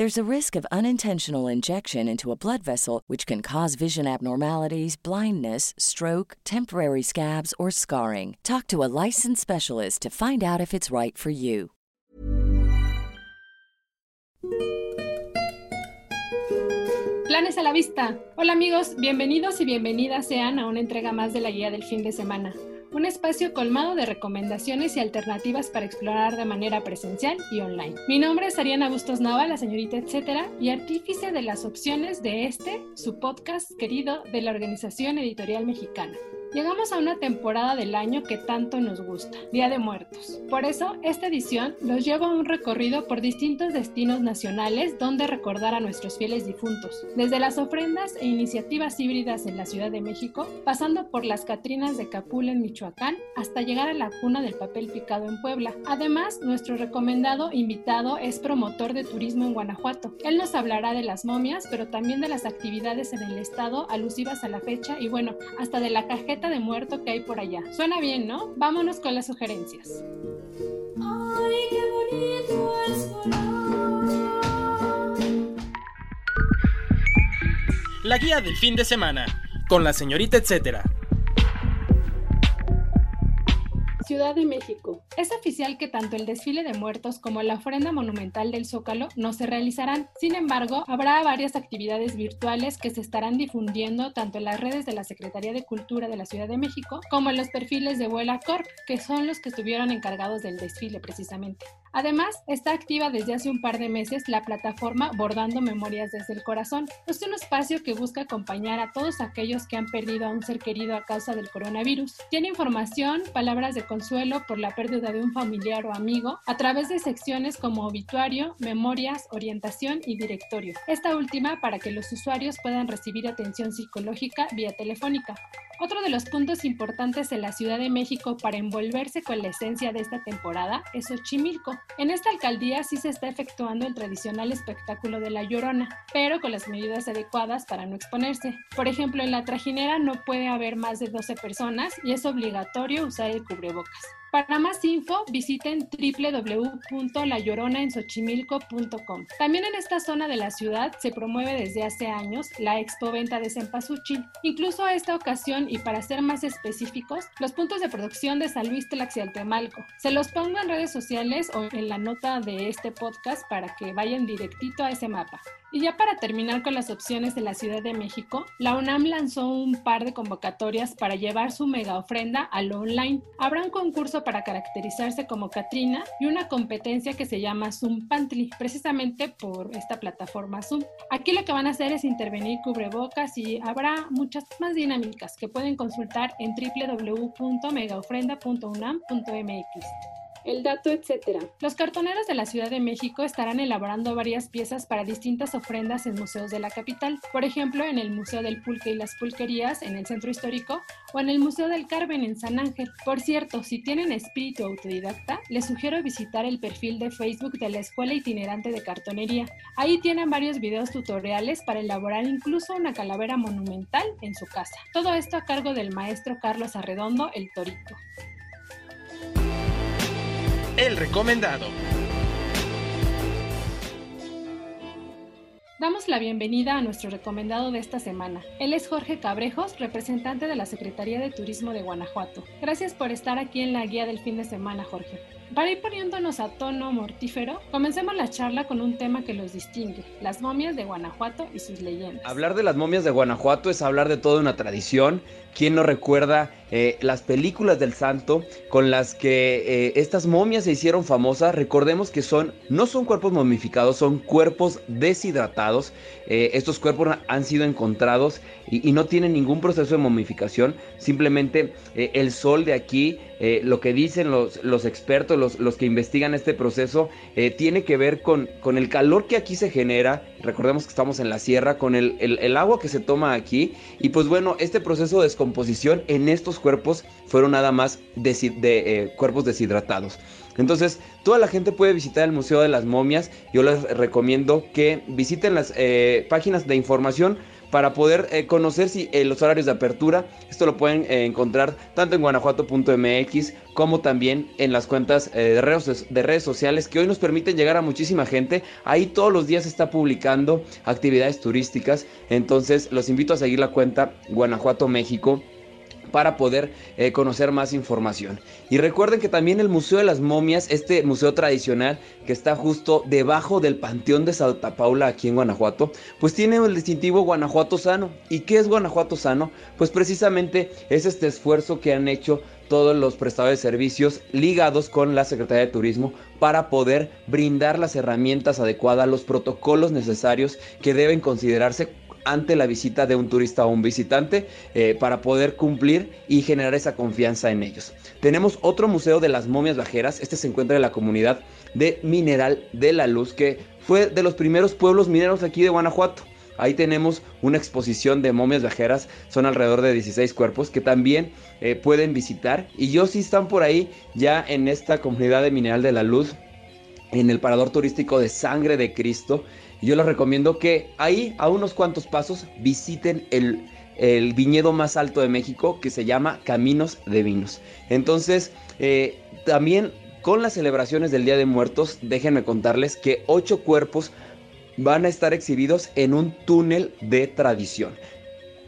There's a risk of unintentional injection into a blood vessel, which can cause vision abnormalities, blindness, stroke, temporary scabs, or scarring. Talk to a licensed specialist to find out if it's right for you. Planes a la vista. Hola amigos, bienvenidos y bienvenidas sean a una entrega más de la guía del fin de semana. Un espacio colmado de recomendaciones y alternativas para explorar de manera presencial y online. Mi nombre es Ariana Bustos Nava, la señorita etcétera, y artífice de las opciones de este, su podcast querido de la Organización Editorial Mexicana. Llegamos a una temporada del año que tanto nos gusta, Día de Muertos. Por eso, esta edición los lleva a un recorrido por distintos destinos nacionales donde recordar a nuestros fieles difuntos, desde las ofrendas e iniciativas híbridas en la Ciudad de México, pasando por las Catrinas de Capula en Michoacán, hasta llegar a la cuna del papel picado en Puebla. Además, nuestro recomendado invitado es promotor de turismo en Guanajuato. Él nos hablará de las momias, pero también de las actividades en el estado alusivas a la fecha y bueno, hasta de la cajeta de muerto que hay por allá. Suena bien, ¿no? Vámonos con las sugerencias. Ay, qué bonito es La guía del fin de semana, con la señorita etcétera. Ciudad de México. Es oficial que tanto el desfile de muertos como la ofrenda monumental del Zócalo no se realizarán. Sin embargo, habrá varias actividades virtuales que se estarán difundiendo tanto en las redes de la Secretaría de Cultura de la Ciudad de México como en los perfiles de Vuela Corp, que son los que estuvieron encargados del desfile precisamente. Además, está activa desde hace un par de meses la plataforma Bordando Memorias desde el Corazón. Es un espacio que busca acompañar a todos aquellos que han perdido a un ser querido a causa del coronavirus. Tiene información, palabras de consuelo por la pérdida de un familiar o amigo a través de secciones como obituario, memorias, orientación y directorio. Esta última para que los usuarios puedan recibir atención psicológica vía telefónica. Otro de los puntos importantes en la Ciudad de México para envolverse con la esencia de esta temporada es Xochimilco. En esta alcaldía sí se está efectuando el tradicional espectáculo de la Llorona, pero con las medidas adecuadas para no exponerse. Por ejemplo, en la trajinera no puede haber más de 12 personas y es obligatorio usar el cubrebocas. Para más info, visiten www.layoronaensochimilco.com. También en esta zona de la ciudad se promueve desde hace años la Expo Venta de Cempasúchil. Incluso a esta ocasión, y para ser más específicos, los puntos de producción de San Luis Tlaxialtemalco. Se los pongo en redes sociales o en la nota de este podcast para que vayan directito a ese mapa. Y ya para terminar con las opciones de la Ciudad de México, la UNAM lanzó un par de convocatorias para llevar su mega ofrenda a lo online. Habrá un concurso para caracterizarse como Katrina y una competencia que se llama Zoom Pantry, precisamente por esta plataforma Zoom. Aquí lo que van a hacer es intervenir cubrebocas y habrá muchas más dinámicas que pueden consultar en www.megaofrenda.unam.mx el dato, etc. Los cartoneros de la Ciudad de México estarán elaborando varias piezas para distintas ofrendas en museos de la capital, por ejemplo en el Museo del Pulque y las Pulquerías en el Centro Histórico o en el Museo del Carmen en San Ángel. Por cierto, si tienen espíritu autodidacta, les sugiero visitar el perfil de Facebook de la Escuela Itinerante de Cartonería. Ahí tienen varios videos tutoriales para elaborar incluso una calavera monumental en su casa. Todo esto a cargo del maestro Carlos Arredondo, el Torito el recomendado. Damos la bienvenida a nuestro recomendado de esta semana. Él es Jorge Cabrejos, representante de la Secretaría de Turismo de Guanajuato. Gracias por estar aquí en la guía del fin de semana, Jorge. Para ir poniéndonos a tono mortífero, comencemos la charla con un tema que los distingue, las momias de Guanajuato y sus leyendas. Hablar de las momias de Guanajuato es hablar de toda una tradición ¿Quién no recuerda eh, las películas del santo con las que eh, estas momias se hicieron famosas? Recordemos que son, no son cuerpos momificados, son cuerpos deshidratados. Eh, estos cuerpos han sido encontrados y, no tienen ningún proceso de momificación. Simplemente el sol de aquí, lo que dicen los, los expertos, los, los, que investigan este proceso, tiene que ver con, con el calor que aquí se genera. Recordemos que estamos en la sierra, con el, el agua que se toma aquí. Y pues bueno, este proceso de descomposición en estos cuerpos fueron nada más de, eh, cuerpos deshidratados. Entonces, toda la gente puede visitar el Museo de las Momias. Yo les recomiendo que visiten las eh, páginas de información para poder eh, conocer si, los horarios de apertura. Esto lo pueden encontrar tanto en guanajuato.mx como también en las cuentas de, redes, de redes sociales que hoy nos permiten llegar a muchísima gente. Ahí todos los días se está publicando actividades turísticas. Entonces los invito a seguir la cuenta Guanajuato México para poder eh, conocer más información. Y recuerden que también el Museo de las Momias, este museo tradicional que está justo debajo del Panteón de Santa Paula aquí en Guanajuato, pues tiene el distintivo Guanajuato Sano. ¿Y qué es Guanajuato Sano? Pues precisamente es este esfuerzo que han hecho todos los prestadores de servicios ligados con la Secretaría de Turismo para poder brindar las herramientas adecuadas, los protocolos necesarios que deben considerarse ante la visita de un turista o un visitante eh, para poder cumplir y generar esa confianza en ellos. Tenemos otro museo de las momias bajeras, este se encuentra en la comunidad de Mineral de la Luz, que fue de los primeros pueblos mineros aquí de Guanajuato. Ahí tenemos una exposición de momias bajeras, son alrededor de 16 cuerpos que también eh, pueden visitar. Y yo si están por ahí ya en esta comunidad de Mineral de la Luz, en el parador turístico de Sangre de Cristo, yo les recomiendo que ahí, a unos cuantos pasos, visiten el, viñedo más alto de México que se llama Caminos de Vinos. Entonces, eh, también con las celebraciones del Día de Muertos, déjenme contarles que ocho cuerpos van a estar exhibidos en un túnel de tradición.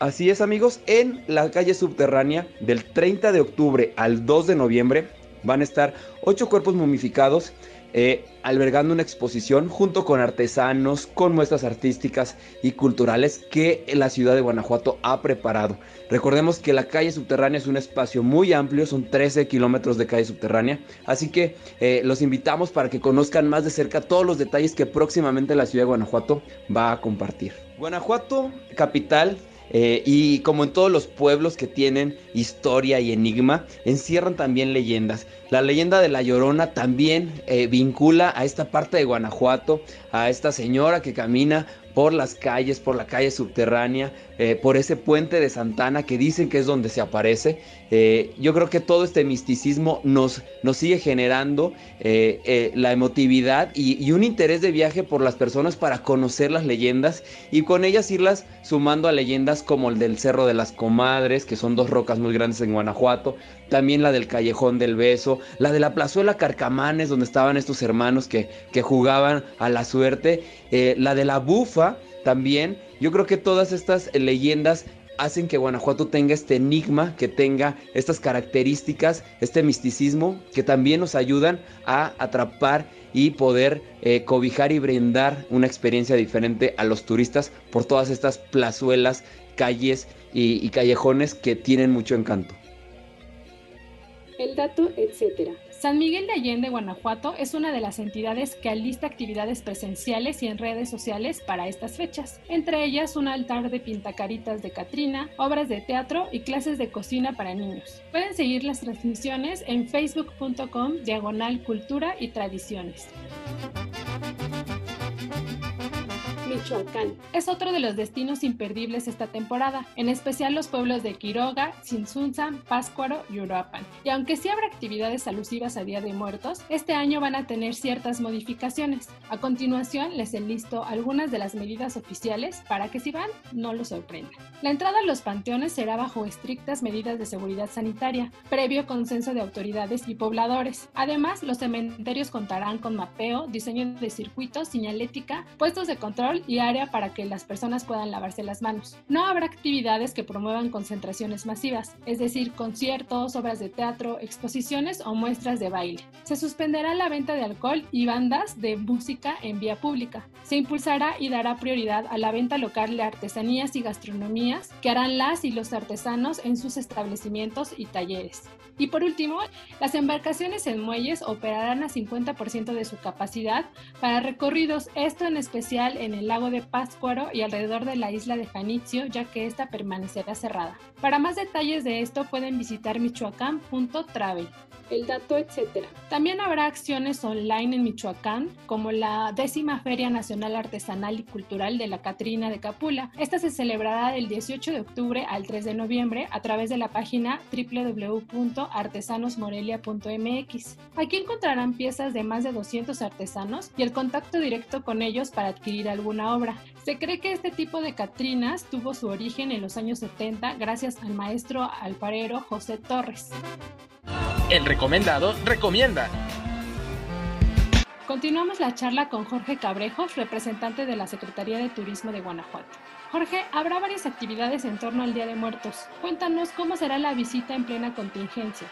Así es amigos, en la calle subterránea del 30 de octubre al 2 de noviembre van a estar ocho cuerpos momificados eh, albergando una exposición junto con artesanos, con muestras artísticas y culturales que la ciudad de Guanajuato ha preparado. Recordemos que la calle subterránea es un espacio muy amplio, son 13 kilómetros de calle subterránea, así que eh, los invitamos para que conozcan más de cerca todos los detalles que próximamente la ciudad de Guanajuato va a compartir. Guanajuato, capital, eh, y como en todos los pueblos que tienen historia y enigma, encierran también leyendas. La leyenda de la Llorona también eh, vincula a esta parte de Guanajuato, a esta señora que camina por las calles, por la calle subterránea, eh, por ese puente de Santana que dicen que es donde se aparece. Eh, yo creo que todo este misticismo nos, nos sigue generando eh, la emotividad y, y, un interés de viaje por las personas para conocer las leyendas y con ellas irlas sumando a leyendas como el del Cerro de las Comadres, que son dos rocas muy grandes en Guanajuato, también la del Callejón del Beso, la de la Plazuela Carcamanes, donde estaban estos hermanos que, que jugaban a la suerte, eh, la de la Bufa también. Yo creo que todas estas leyendas hacen que Guanajuato tenga este enigma, que tenga estas características, este misticismo, que también nos ayudan a atrapar y poder eh, cobijar y brindar una experiencia diferente a los turistas por todas estas plazuelas, calles y callejones que tienen mucho encanto el dato, etc. San Miguel de Allende, Guanajuato, es una de las entidades que alista actividades presenciales y en redes sociales para estas fechas, entre ellas un altar de pintacaritas de Catrina, obras de teatro y clases de cocina para niños. Pueden seguir las transmisiones en facebook.com diagonal cultura y tradiciones. Es otro de los destinos imperdibles esta temporada, en especial los pueblos de Quiroga, Sinsunzan, Páscuaro y Uruapan. Y aunque sí habrá actividades alusivas a Día de Muertos, este año van a tener ciertas modificaciones. A continuación les enlisto algunas de las medidas oficiales para que si van no los sorprendan. La entrada a los panteones será bajo estrictas medidas de seguridad sanitaria, previo consenso de autoridades y pobladores. Además, los cementerios contarán con mapeo, diseño de circuitos, señalética, puestos de control y área para que las personas puedan lavarse las manos. No habrá actividades que promuevan concentraciones masivas, es decir, conciertos, obras de teatro, exposiciones o muestras de baile. Se suspenderá la venta de alcohol y bandas de música en vía pública. Se impulsará y dará prioridad a la venta local de artesanías y gastronomías que harán las y los artesanos en sus establecimientos y talleres. Y por último, las embarcaciones en muelles operarán a 50% de su capacidad para recorridos, esto en especial en el lago de Páscuaro y alrededor de la isla de Janitzio, ya que esta permanecerá cerrada. Para más detalles de esto pueden visitar michoacán.travel el dato, etc. También habrá acciones online en Michoacán, como la décima Feria Nacional Artesanal y Cultural de la Catrina de Capula. Esta se celebrará del 18 de octubre al 3 de noviembre a través de la página www.artesanosmorelia.mx. Aquí encontrarán piezas de más de 200 artesanos y el contacto directo con ellos para adquirir alguna obra. Se cree que este tipo de Catrinas tuvo su origen en los años 70 gracias al maestro alfarero José Torres. El recomendado recomienda. Continuamos la charla con Jorge Cabrejos, representante de la Secretaría de Turismo de Guanajuato. Jorge, habrá varias actividades en torno al Día de Muertos. Cuéntanos cómo será la visita en plena contingencia.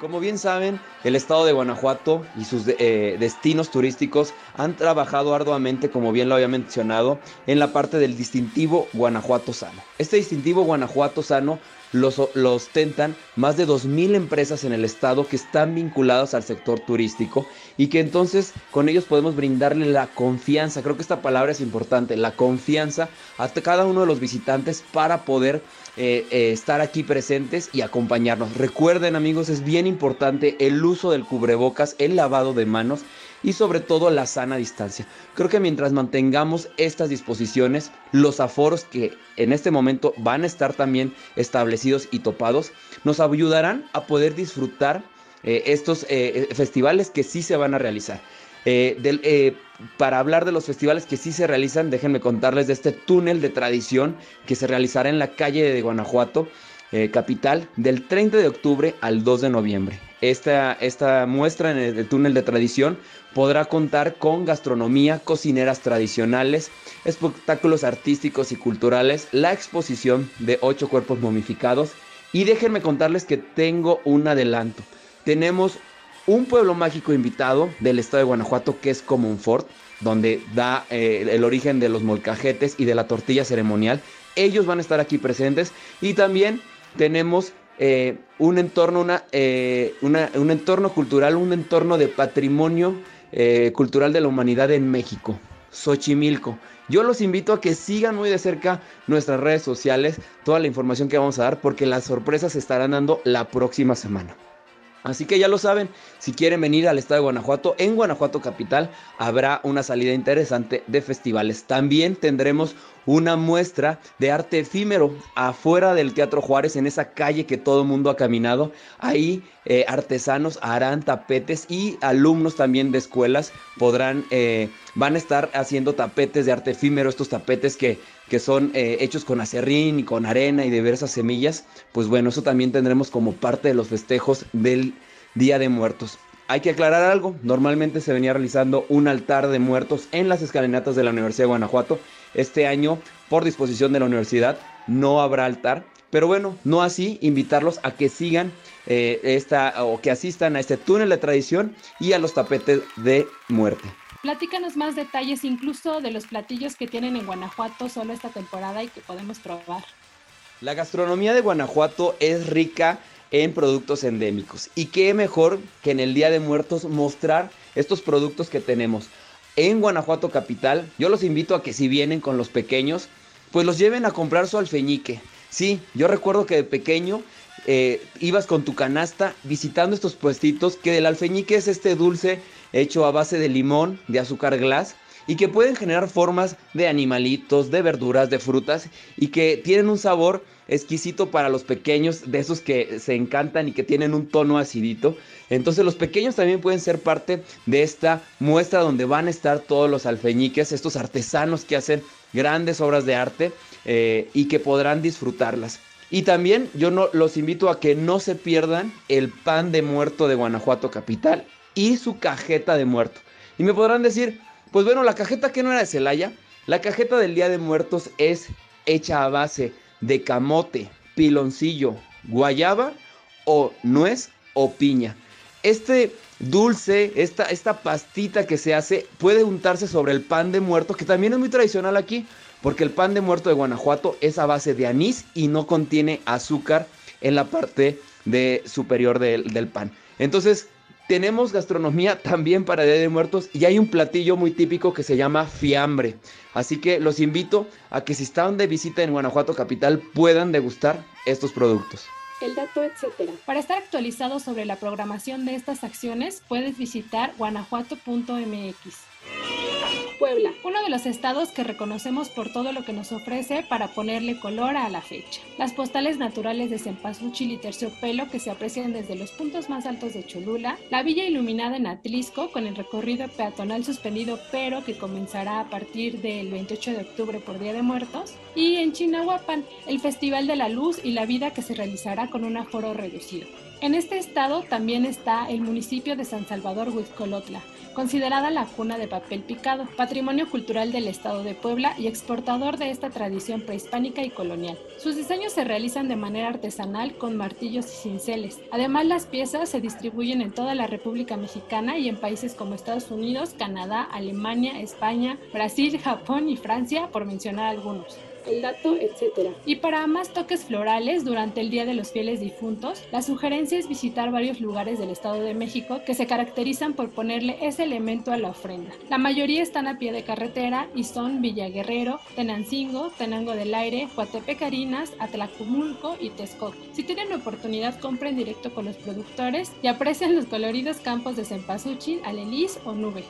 Como bien saben, el estado de Guanajuato y sus eh, destinos turísticos han trabajado arduamente, como bien lo había mencionado, en la parte del distintivo Guanajuato Sano. Este distintivo Guanajuato Sano lo, ostentan más de 2.000 empresas en el estado que están vinculadas al sector turístico y que entonces con ellos podemos brindarle la confianza, creo que esta palabra es importante, la confianza a cada uno de los visitantes para poder eh, eh, estar aquí presentes y acompañarnos. Recuerden amigos, es bien importante el uso del cubrebocas, el lavado de manos y sobre todo la sana distancia. Creo que mientras mantengamos estas disposiciones, los aforos que en este momento van a estar también establecidos y topados, nos ayudarán a poder disfrutar eh, estos eh, festivales que sí se van a realizar. Eh, para hablar de los festivales que sí se realizan, déjenme contarles de este túnel de tradición que se realizará en la calle de Guanajuato, capital, del 30 de octubre al 2 de noviembre. Esta, esta muestra en el túnel de tradición podrá contar con gastronomía, cocineras tradicionales, espectáculos artísticos y culturales, la exposición de ocho cuerpos momificados y déjenme contarles que tengo un adelanto. Tenemos un pueblo mágico invitado del estado de Guanajuato que es Comunfort, donde da eh, el origen de los molcajetes y de la tortilla ceremonial. Ellos van a estar aquí presentes y también tenemos eh, un entorno, eh, un entorno cultural, un entorno de patrimonio eh, cultural de la Humanidad en México, Xochimilco. Yo los invito a que sigan muy de cerca nuestras redes sociales, toda la información que vamos a dar, porque las sorpresas se estarán dando la próxima semana. Así que ya lo saben, si quieren venir al estado de Guanajuato, en Guanajuato Capital habrá una salida interesante de festivales. También tendremos una muestra de arte efímero afuera del Teatro Juárez, en esa calle que todo el mundo ha caminado. Ahí eh, artesanos harán tapetes y alumnos también de escuelas podrán, eh, van a estar haciendo tapetes de arte efímero, estos tapetes que que son eh, hechos con acerrín y con arena y diversas semillas, pues bueno, eso también tendremos como parte de los festejos del Día de Muertos. Hay que aclarar algo, normalmente se venía realizando un altar de muertos en las escalinatas de la Universidad de Guanajuato. Este año, por disposición de la universidad, no habrá altar, pero bueno, no así invitarlos a que sigan eh, esta o que asistan a este túnel de tradición y a los tapetes de muerte. Platícanos más detalles incluso de los platillos que tienen en Guanajuato solo esta temporada y que podemos probar. La gastronomía de Guanajuato es rica en productos endémicos. Y qué mejor que en el Día de Muertos mostrar estos productos que tenemos. En Guanajuato Capital, yo los invito a que si vienen con los pequeños, pues los lleven a comprar su alfeñique. Sí, yo recuerdo que de pequeño eh, ibas con tu canasta visitando estos puestitos, que el alfeñique es este dulce hecho a base de limón, de azúcar glass y que pueden generar formas de animalitos, de verduras, de frutas y que tienen un sabor exquisito para los pequeños, de esos que se encantan y que tienen un tono acidito. Entonces los pequeños también pueden ser parte de esta muestra donde van a estar todos los alfeñiques, estos artesanos que hacen grandes obras de arte eh, y que podrán disfrutarlas. Y también yo no, los invito a que no se pierdan el pan de muerto de Guanajuato Capital y su cajeta de muerto. Y me podrán decir, pues bueno, la cajeta que no era de Celaya, La cajeta del Día de Muertos es hecha a base de camote, piloncillo, guayaba o nuez o piña. Este dulce, esta, esta pastita que se hace puede untarse sobre el pan de muerto, que también es muy tradicional aquí, porque el pan de muerto de Guanajuato es a base de anís y no contiene azúcar en la parte de superior del, del pan. Entonces, tenemos gastronomía también para Día de Muertos y hay un platillo muy típico que se llama fiambre. Así que los invito a que si están de visita en Guanajuato capital puedan degustar estos productos el dato, etcétera. Para estar actualizado sobre la programación de estas acciones, puedes visitar guanajuato.mx. Puebla, uno de los estados que reconocemos por todo lo que nos ofrece para ponerle color a la fecha. Las postales naturales de Cempasúchil y Terciopelo que se aprecian desde los puntos más altos de Cholula, la villa iluminada en Atlisco con el recorrido peatonal suspendido pero que comenzará a partir del 28 de octubre por Día de Muertos, y en Chinahuapan, el Festival de la Luz y la Vida que se realizará con un aforo reducido. En este estado también está el municipio de San Salvador Huizcolotla, considerada la cuna de papel picado, patrimonio cultural del estado de Puebla y exportador de esta tradición prehispánica y colonial. Sus diseños se realizan de manera artesanal con martillos y cinceles. Además, las piezas se distribuyen en toda la República Mexicana y en países como Estados Unidos, Canadá, Alemania, España, Brasil, Japón y Francia, por mencionar algunos el dato, etc. Y para más toques florales durante el Día de los Fieles Difuntos, la sugerencia es visitar varios lugares del Estado de México que se caracterizan por ponerle ese elemento a la ofrenda. La mayoría están a pie de carretera y son Villaguerrero, Tenancingo, Tenango del Aire, Huatepecarinas, Atlacumulco y Texcoco. Si tienen la oportunidad, compren directo con los productores y aprecien los coloridos campos de Cempasúchil, Alelis o Nube.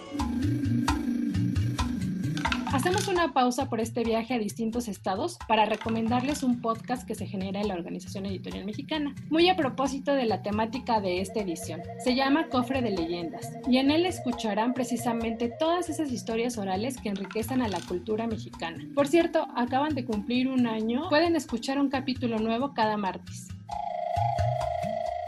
Hacemos una pausa por este viaje a distintos estados para recomendarles un podcast que se genera en la Organización Editorial Mexicana, muy a propósito de la temática de esta edición. Se llama Cofre de Leyendas y en él escucharán precisamente todas esas historias orales que enriquecen a la cultura mexicana. Por cierto, acaban de cumplir un año, pueden escuchar un capítulo nuevo cada martes.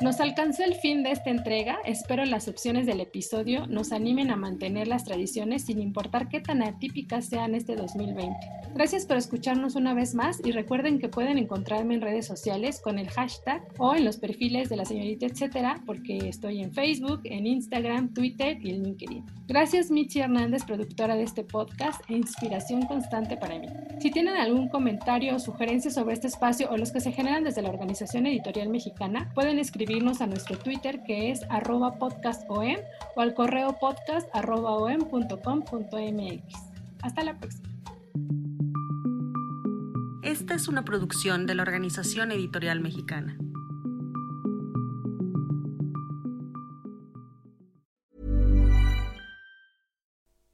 Nos alcanzó el fin de esta entrega, espero las opciones del episodio nos animen a mantener las tradiciones sin importar qué tan atípicas sean este 2020. Gracias por escucharnos una vez más y recuerden que pueden encontrarme en redes sociales con el hashtag o en los perfiles de la señorita etcétera porque estoy en Facebook, en Instagram, Twitter y en LinkedIn. Gracias Michi Hernández, productora de este podcast e inspiración constante para mí. Si tienen algún comentario o sugerencia sobre este espacio o los que se generan desde la Organización Editorial Mexicana, pueden escribir a nuestro Twitter que es arroba podcastom o al correo podcast Hasta la próxima. Esta es una producción de la Organización Editorial Mexicana.